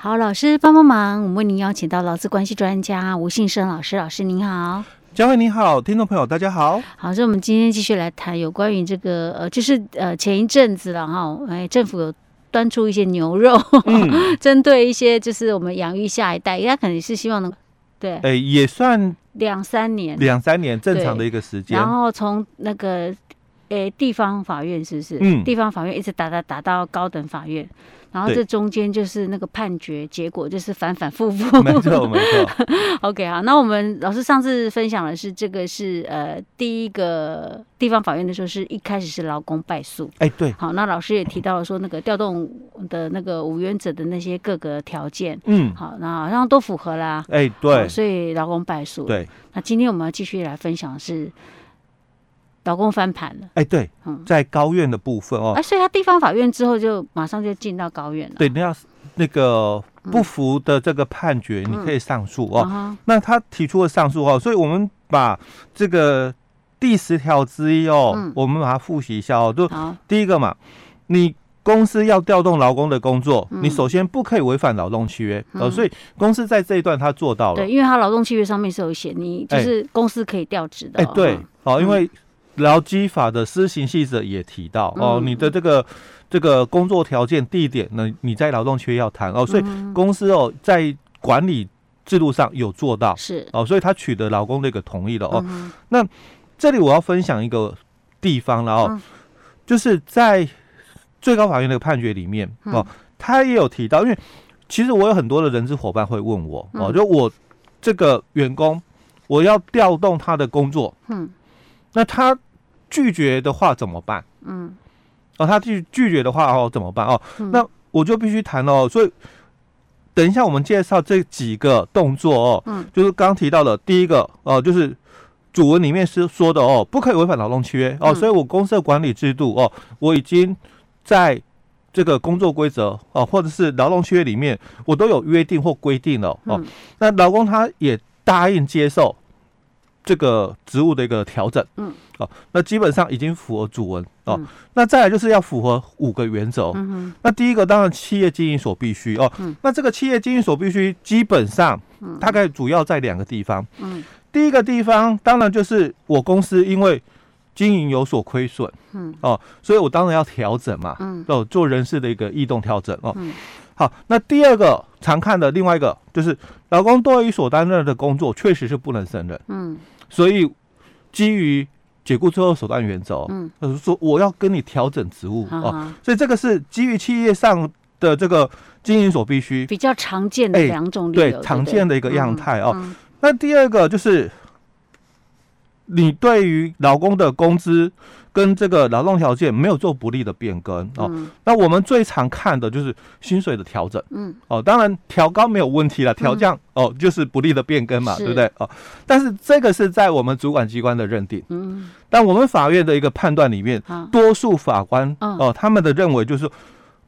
好，老师帮帮忙，我们为您邀请到劳资关系专家吴信生老师，老师您好，佳慧你好，听众朋友大家好。好，所以我们今天继续来谈有关于这个呃，就是呃前一阵子了哈，哎，政府有端出一些牛肉，嗯、针对一些就是我们养育下一代，他可能是希望能对，哎，也算两三年，两三年正常的一个时间，然后从那个诶地方法院是不是？嗯，地方法院一直打打打到高等法院。然后这中间就是那个判决结果，就是反反复复。没错，没错。OK 好，那我们老师上次分享的是这个是呃第一个地方法院的时候，是一开始是劳工败诉。哎，对。好，那老师也提到了说那个调动的那个无原则的那些各个条件，嗯，好，那好像都符合啦。哎，对。所以劳工败诉。对。那今天我们要继续来分享的是。劳工翻盘了，哎，对，在高院的部分哦，哎，所以他地方法院之后就马上就进到高院了。对，你要那个不服的这个判决，你可以上诉哦。那他提出了上诉哦，所以我们把这个第十条之一哦，我们把它复习一下哦。就第一个嘛，你公司要调动劳工的工作，你首先不可以违反劳动契约呃。所以公司在这一段他做到了，对，因为他劳动契约上面是有写，你就是公司可以调职的。哎，对，哦，因为。劳基法的施行细则也提到哦，你的这个这个工作条件、地点呢，你在劳动契约要谈哦，所以公司哦在管理制度上有做到是哦，所以他取得劳工的一个同意了哦。那这里我要分享一个地方了哦，就是在最高法院的判决里面哦，他也有提到，因为其实我有很多的人资伙伴会问我哦，就我这个员工我要调动他的工作，嗯，那他。拒绝的话怎么办？嗯，哦，他拒拒绝的话哦怎么办哦？嗯、那我就必须谈哦。所以等一下我们介绍这几个动作哦，嗯，就是刚提到的第一个哦，就是主文里面是说的哦，不可以违反劳动契约哦。嗯、所以我公司的管理制度哦，我已经在这个工作规则哦，或者是劳动契约里面，我都有约定或规定了哦。嗯、那劳工他也答应接受。这个职务的一个调整，嗯，哦，那基本上已经符合主文哦。嗯、那再来就是要符合五个原则，嗯哼，那第一个当然企业经营所必须哦，嗯，那这个企业经营所必须基本上大概主要在两个地方，嗯，第一个地方当然就是我公司因为经营有所亏损，嗯，哦，所以我当然要调整嘛，嗯，哦，做人事的一个异动调整哦，嗯。好，那第二个常看的另外一个就是，老公对于所担任的工作确实是不能胜任，嗯，所以基于解雇最后手段原则，嗯，就是说我要跟你调整职务哦，所以这个是基于企业上的这个经营所必须。比较常见的两种理由，对，常见的一个样态哦。那第二个就是，你对于劳工的工资。跟这个劳动条件没有做不利的变更哦，嗯、那我们最常看的就是薪水的调整，嗯，哦，当然调高没有问题了，调降、嗯、哦就是不利的变更嘛，对不对？哦，但是这个是在我们主管机关的认定，嗯，但我们法院的一个判断里面，好多数法官哦他们的认为就是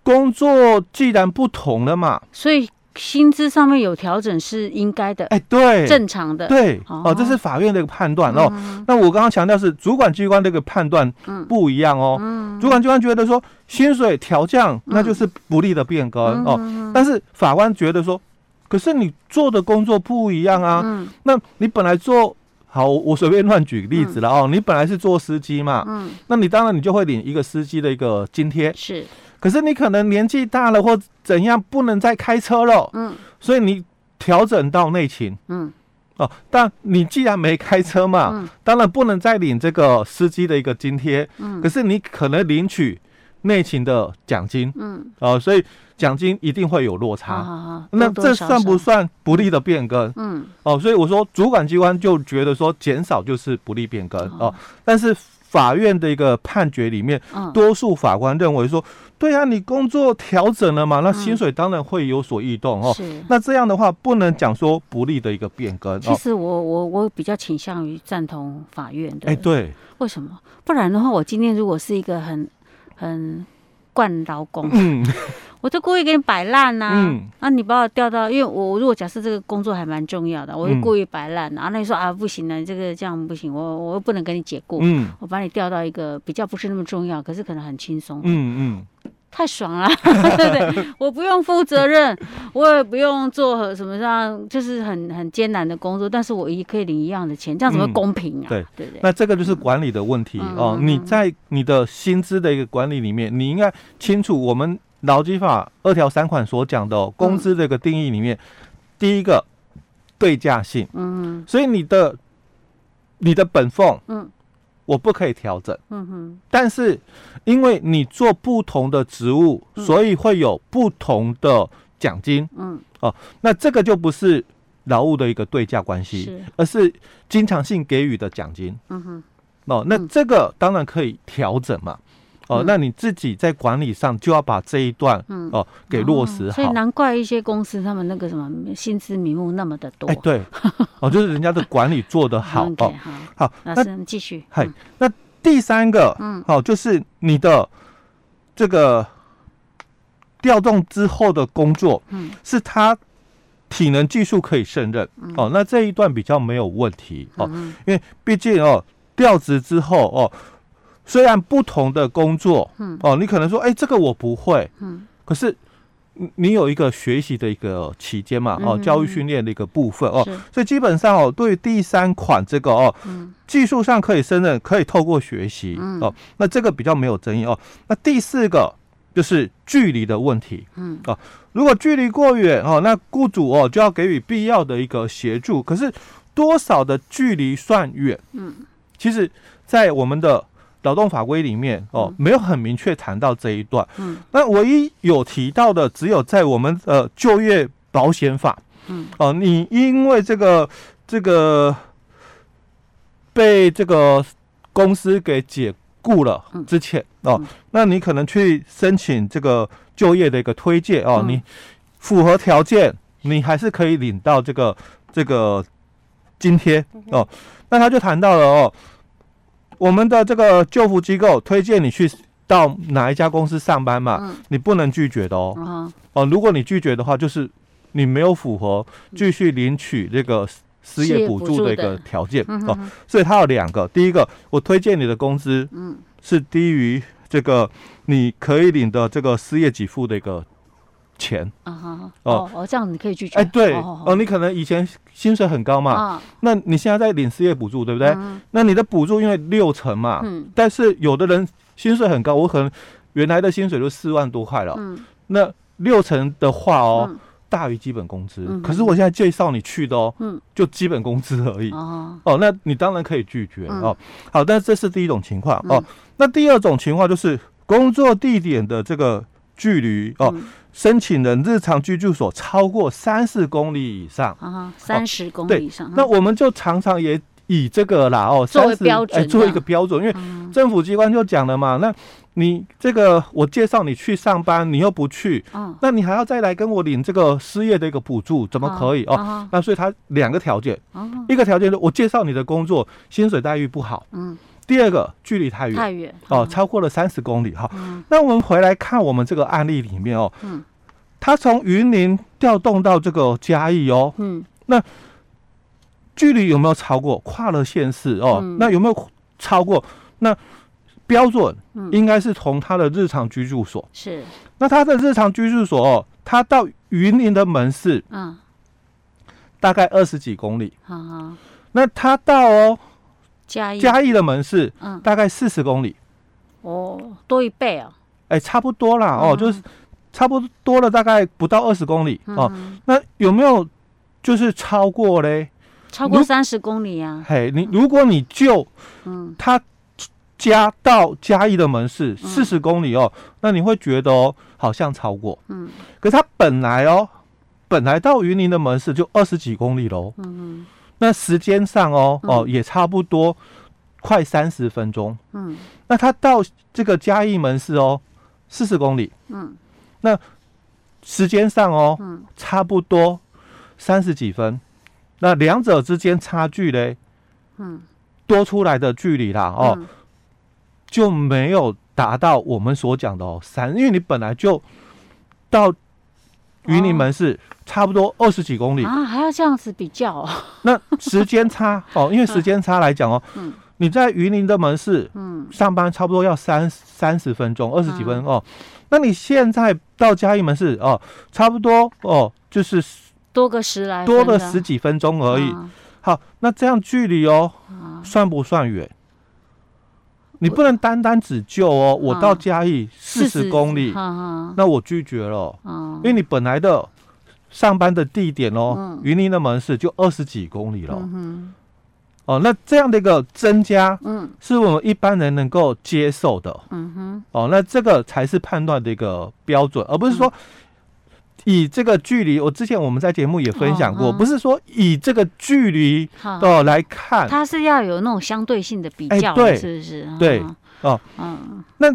工作既然不同了嘛，所以。薪资上面有调整是应该的，哎，对，正常的，对，哦，这是法院的一个判断哦。那我刚刚强调是主管机关这个判断不一样哦。主管机关觉得说薪水调降那就是不利的变更哦，但是法官觉得说，可是你做的工作不一样啊。那你本来做好，我随便乱举例子了哦。你本来是做司机嘛，嗯，那你当然你就会领一个司机的一个津贴，是。可是你可能年纪大了或怎样，不能再开车了。嗯，所以你调整到内勤。嗯，哦，但你既然没开车嘛，嗯，当然不能再领这个司机的一个津贴。嗯，可是你可能领取内勤的奖金。嗯，哦，所以奖金一定会有落差。好好好，那这算不算不利的变更？嗯，哦，所以我说主管机关就觉得说减少就是不利变更。哦，但是。法院的一个判决里面，多数法官认为说，对啊，你工作调整了嘛，那薪水当然会有所异动哦。那这样的话，不能讲说不利的一个变更。其实我我我比较倾向于赞同法院的。哎，对，为什么？不然的话，我今天如果是一个很很惯劳工。嗯。我就故意给你摆烂呐，嗯，那你把我调到，因为我如果假设这个工作还蛮重要的，我就故意摆烂，然后那你说啊不行了，这个这样不行，我我又不能跟你解雇，嗯，我把你调到一个比较不是那么重要，可是可能很轻松，嗯嗯，太爽了，对不对？我不用负责任，我也不用做什么样，就是很很艰难的工作，但是我也可以领一样的钱，这样怎么公平啊？对对对。那这个就是管理的问题哦。你在你的薪资的一个管理里面，你应该清楚我们劳基法二条三款所讲的工资的一个定义里面，第一个对价性，嗯，所以你的你的本俸，嗯。我不可以调整，嗯哼，但是因为你做不同的职务，嗯、所以会有不同的奖金，嗯，哦，那这个就不是劳务的一个对价关系，是。而是经常性给予的奖金，嗯哼，哦，那这个当然可以调整嘛。哦，那你自己在管理上就要把这一段哦给落实好。所以难怪一些公司他们那个什么薪资名目那么的多。哎，对，哦，就是人家的管理做得好 哦。好，老师继续。嗨，那第三个，嗯，好，就是你的这个调动之后的工作，嗯，是他体能技术可以胜任，哦，那这一段比较没有问题哦，因为毕竟哦调职之后哦。虽然不同的工作，嗯，哦，你可能说，哎，这个我不会，嗯，可是你有一个学习的一个期间嘛，哦，教育训练的一个部分哦，所以基本上哦，对于第三款这个哦，技术上可以胜任，可以透过学习，嗯。哦，那这个比较没有争议哦。那第四个就是距离的问题，嗯，哦，如果距离过远哦，那雇主哦就要给予必要的一个协助。可是多少的距离算远？嗯，其实，在我们的劳动法规里面哦，没有很明确谈到这一段。嗯，那唯一有提到的，只有在我们呃就业保险法。嗯，哦，你因为这个这个被这个公司给解雇了之前哦，那你可能去申请这个就业的一个推荐哦，你符合条件，你还是可以领到这个这个津贴哦。那他就谈到了哦。我们的这个救护机构推荐你去到哪一家公司上班嘛？嗯、你不能拒绝的哦。嗯、哦，如果你拒绝的话，就是你没有符合继续领取这个失业补助的一个条件哦。所以它有两个，第一个，我推荐你的工资嗯是低于这个你可以领的这个失业给付的一个。钱。啊哈哦。哦，这样你可以拒绝。哎，对哦，你可能以前薪水很高嘛，那你现在在领失业补助，对不对？那你的补助因为六成嘛，但是有的人薪水很高，我可能原来的薪水都四万多块了，那六成的话哦，大于基本工资，可是我现在介绍你去的哦，就基本工资而已。哦，那你当然可以拒绝哦。好，但是这是第一种情况哦，那第二种情况就是工作地点的这个距离哦。申请人日常居住所超过三十公里以上啊，三十公里以上。那我们就常常也以这个啦哦，作为标准，做一个标准，因为政府机关就讲了嘛，那你这个我介绍你去上班，你又不去，那你还要再来跟我领这个失业的一个补助，怎么可以哦？那所以他两个条件，一个条件是我介绍你的工作薪水待遇不好，嗯。第二个距离太远，太远哦，超过了三十公里哈。那我们回来看我们这个案例里面哦，嗯，他从云林调动到这个嘉义哦，嗯，那距离有没有超过？跨了县市哦，那有没有超过？那标准应该是从他的日常居住所是。那他的日常居住所哦，他到云林的门市，嗯，大概二十几公里，好，那他到哦。嘉义。嘉义的门市，嗯，大概四十公里，哦，多一倍啊，哎，差不多啦，哦，就是差不多了，大概不到二十公里哦。那有没有就是超过嘞？超过三十公里啊？嘿，你如果你就嗯，他加到嘉义的门市四十公里哦，那你会觉得哦，好像超过，嗯，可是他本来哦，本来到云林的门市就二十几公里喽，嗯嗯。那时间上哦哦也差不多快三十分钟，嗯，那他到这个嘉义门市哦四十公里，嗯，那时间上哦，嗯，差不多三十几分，那两者之间差距嘞，嗯，多出来的距离啦哦，就没有达到我们所讲的哦三，因为你本来就到。云林门市差不多二十几公里啊，还要这样子比较？那时间差哦，因为时间差来讲哦，你在云林的门市，嗯，上班差不多要三三十分钟，二十几分钟哦。那你现在到嘉义门市哦，差不多哦，就是多个十来多了十几分钟而已。好，那这样距离哦，算不算远？你不能单单只救哦，我到嘉义四十公里，那我拒绝了，因为你本来的上班的地点哦，云林的门市就二十几公里了。哦，那这样的一个增加，嗯，是我们一般人能够接受的，嗯哼，哦，那这个才是判断的一个标准，而不是说以这个距离。我之前我们在节目也分享过，不是说以这个距离哦来看，它是要有那种相对性的比较，对，是不是？对，哦，嗯，那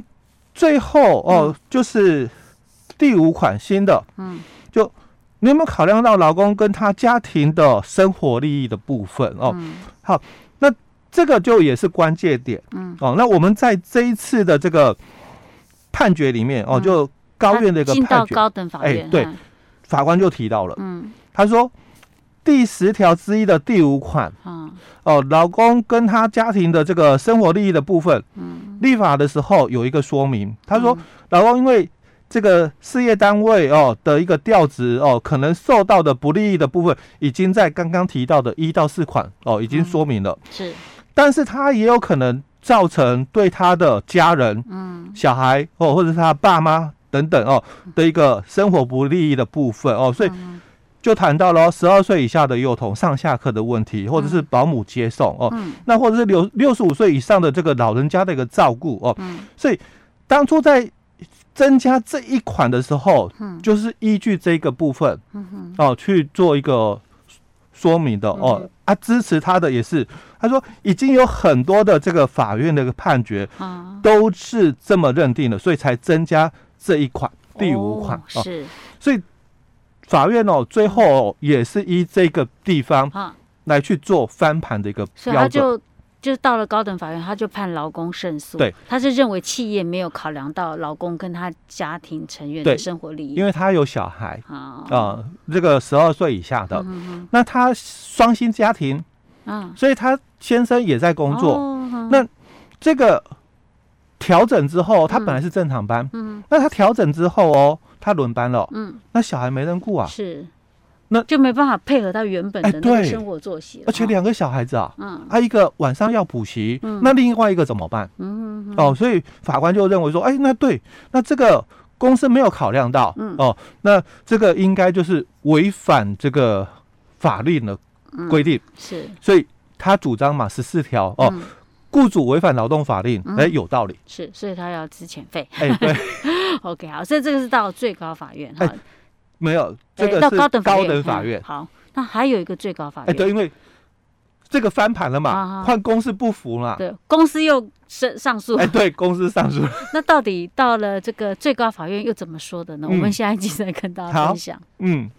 最后哦，就是第五款新的，嗯，就你有没有考量到老公跟他家庭的生活利益的部分哦？好，那这个就也是关键点，嗯，哦，那我们在这一次的这个判决里面，哦，就高院的一个判决，到高等法院，哎，对，法官就提到了，嗯，他说第十条之一的第五款，哦，老公跟他家庭的这个生活利益的部分，嗯，立法的时候有一个说明，他说老公因为这个事业单位哦的一个调职哦，可能受到的不利益的部分，已经在刚刚提到的一到四款哦，已经说明了。嗯、是，但是他也有可能造成对他的家人、嗯，小孩哦，或者是他爸妈等等哦的一个生活不利益的部分哦，所以就谈到了十二岁以下的幼童上下课的问题，或者是保姆接送哦，嗯、那或者是六六十五岁以上的这个老人家的一个照顾哦，嗯、所以当初在。增加这一款的时候，嗯，就是依据这个部分，哦去做一个说明的哦，啊，支持他的也是，他说已经有很多的这个法院的一个判决，啊，都是这么认定的，所以才增加这一款第五款，是，所以法院哦最后也是依这个地方来去做翻盘的一个标准。就到了高等法院，他就判劳工胜诉。对，他是认为企业没有考量到劳工跟他家庭成员的生活利益，因为他有小孩啊，呃、这个十二岁以下的，嗯、哼哼。那他双薪家庭，嗯，所以他先生也在工作。哦、那这个调整之后，他本来是正常班，嗯，那他调整之后哦，他轮班了，嗯，那小孩没人顾啊，是。那就没办法配合他原本的那个生活作息了，而且两个小孩子啊，嗯，他一个晚上要补习，嗯，那另外一个怎么办？嗯。哦，所以法官就认为说，哎，那对，那这个公司没有考量到，嗯。哦，那这个应该就是违反这个法律的规定，是，所以他主张嘛，十四条哦，雇主违反劳动法令，哎，有道理，是，所以他要支遣费，哎，对，OK，好，所以这个是到最高法院哈。没有，这个是高等法院。好，那还有一个最高法院。哎，对，因为这个翻盘了嘛，换公司不服嘛。对，公司又上上诉。哎，对，公司上诉。那到底到了这个最高法院又怎么说的呢？我们下一集再跟大家分享。嗯。